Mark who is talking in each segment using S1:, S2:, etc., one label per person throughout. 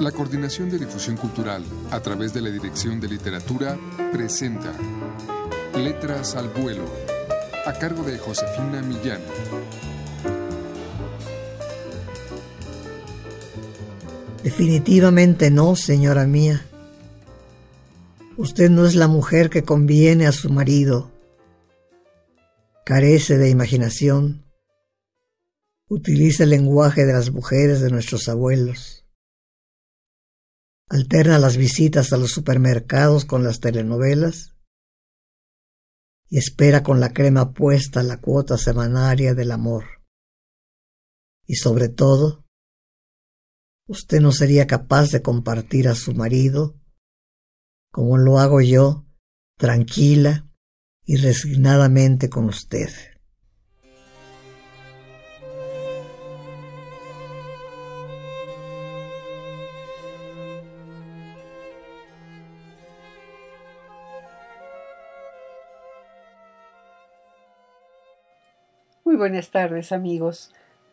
S1: La Coordinación de Difusión Cultural, a través de la Dirección de Literatura, presenta Letras al Vuelo, a cargo de Josefina Millán.
S2: Definitivamente no, señora mía. Usted no es la mujer que conviene a su marido. Carece de imaginación. Utiliza el lenguaje de las mujeres de nuestros abuelos. Alterna las visitas a los supermercados con las telenovelas y espera con la crema puesta la cuota semanaria del amor. Y sobre todo, usted no sería capaz de compartir a su marido, como lo hago yo, tranquila y resignadamente con usted.
S3: Buenas tardes amigos.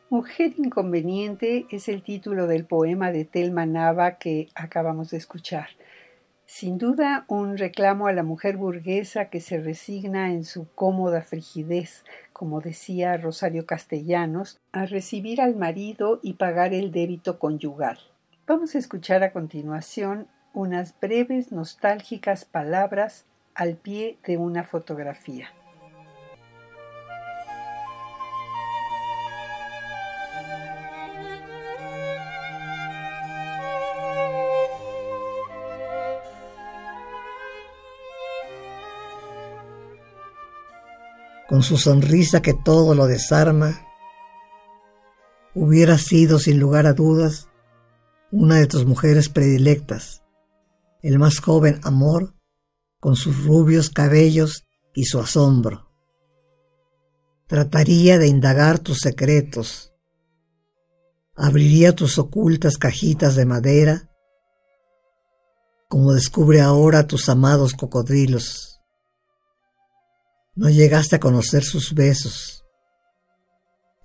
S3: Mujer Inconveniente es el título del poema de Telma Nava que acabamos de escuchar. Sin duda un reclamo a la mujer burguesa que se resigna en su cómoda frigidez, como decía Rosario Castellanos, a recibir al marido y pagar el débito conyugal. Vamos a escuchar a continuación unas breves nostálgicas palabras al pie de una fotografía.
S2: Con su sonrisa que todo lo desarma, hubiera sido sin lugar a dudas una de tus mujeres predilectas, el más joven amor, con sus rubios cabellos y su asombro. Trataría de indagar tus secretos, abriría tus ocultas cajitas de madera, como descubre ahora tus amados cocodrilos no llegaste a conocer sus besos.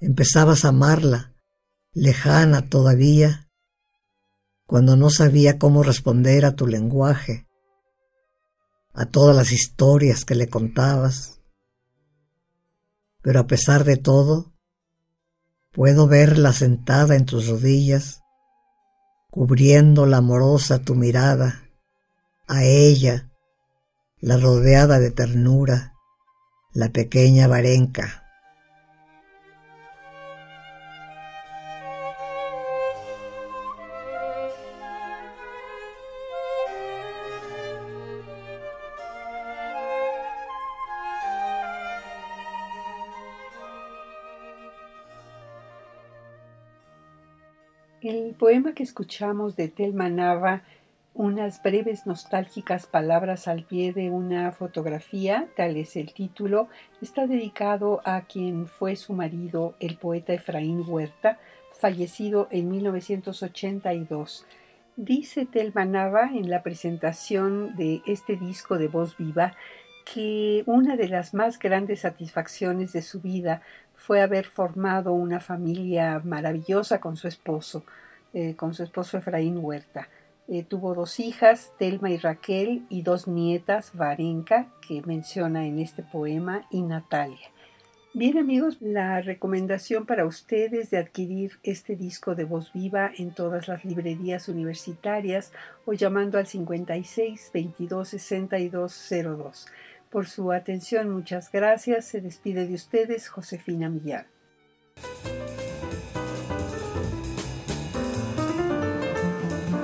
S2: Empezabas a amarla, lejana todavía, cuando no sabía cómo responder a tu lenguaje, a todas las historias que le contabas. Pero a pesar de todo, puedo verla sentada en tus rodillas, cubriendo la amorosa tu mirada, a ella, la rodeada de ternura, la pequeña Varenca.
S3: El poema que escuchamos de Telma Nava unas breves nostálgicas palabras al pie de una fotografía, tal es el título, está dedicado a quien fue su marido, el poeta Efraín Huerta, fallecido en 1982. Dice Telma Nava en la presentación de este disco de voz viva que una de las más grandes satisfacciones de su vida fue haber formado una familia maravillosa con su esposo, eh, con su esposo Efraín Huerta. Eh, tuvo dos hijas, Telma y Raquel, y dos nietas, Varenka, que menciona en este poema, y Natalia. Bien amigos, la recomendación para ustedes de adquirir este disco de voz viva en todas las librerías universitarias o llamando al 56 22 62 02. Por su atención, muchas gracias. Se despide de ustedes Josefina Millar.